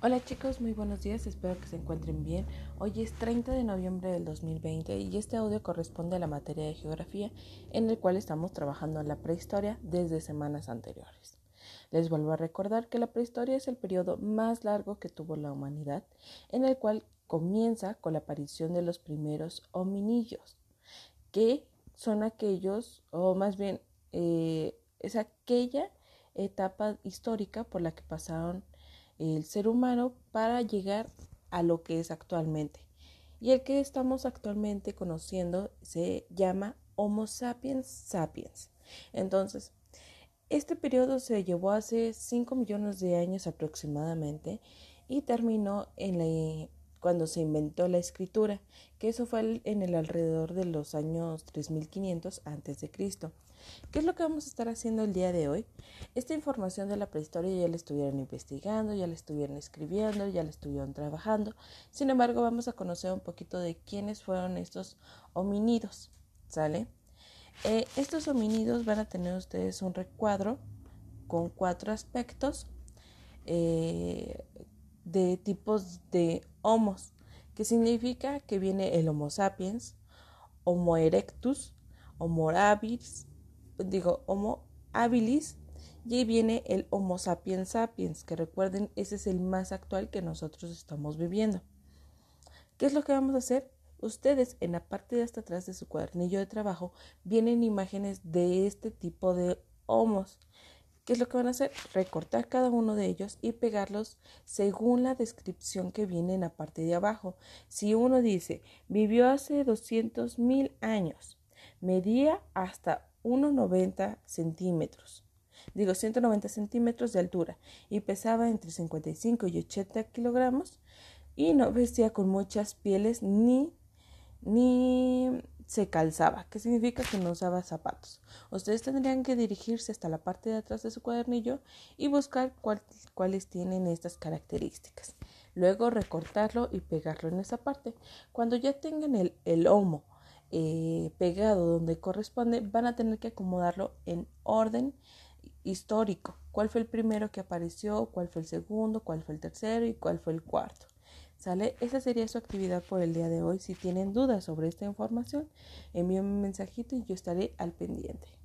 Hola chicos, muy buenos días, espero que se encuentren bien. Hoy es 30 de noviembre del 2020 y este audio corresponde a la materia de geografía en el cual estamos trabajando en la prehistoria desde semanas anteriores. Les vuelvo a recordar que la prehistoria es el periodo más largo que tuvo la humanidad, en el cual comienza con la aparición de los primeros hominillos, que son aquellos, o más bien eh, es aquella etapa histórica por la que pasaron el ser humano para llegar a lo que es actualmente. Y el que estamos actualmente conociendo se llama Homo sapiens sapiens. Entonces, este periodo se llevó hace 5 millones de años aproximadamente y terminó en la, cuando se inventó la escritura, que eso fue en el alrededor de los años 3500 antes de Cristo. ¿Qué es lo que vamos a estar haciendo el día de hoy? Esta información de la prehistoria ya la estuvieron investigando, ya la estuvieron escribiendo, ya la estuvieron trabajando. Sin embargo, vamos a conocer un poquito de quiénes fueron estos homínidos, ¿sale? Eh, estos homínidos van a tener ustedes un recuadro con cuatro aspectos eh, de tipos de homos, que significa que viene el Homo sapiens, Homo erectus, Homo habilis, digo Homo habilis, y ahí viene el Homo sapiens sapiens, que recuerden, ese es el más actual que nosotros estamos viviendo. ¿Qué es lo que vamos a hacer? Ustedes en la parte de hasta atrás de su cuadernillo de trabajo vienen imágenes de este tipo de homos. ¿Qué es lo que van a hacer? Recortar cada uno de ellos y pegarlos según la descripción que viene en la parte de abajo. Si uno dice, vivió hace 200 mil años, medía hasta 1,90 centímetros, digo 190 centímetros de altura y pesaba entre 55 y 80 kilogramos y no vestía con muchas pieles ni ni se calzaba, que significa que no usaba zapatos. Ustedes tendrían que dirigirse hasta la parte de atrás de su cuadernillo y buscar cuáles tienen estas características. Luego recortarlo y pegarlo en esa parte. Cuando ya tengan el, el lomo eh, pegado donde corresponde, van a tener que acomodarlo en orden histórico. ¿Cuál fue el primero que apareció? ¿Cuál fue el segundo? ¿Cuál fue el tercero? ¿Y cuál fue el cuarto? ¿Sale? Esa sería su actividad por el día de hoy. Si tienen dudas sobre esta información, envíenme un mensajito y yo estaré al pendiente.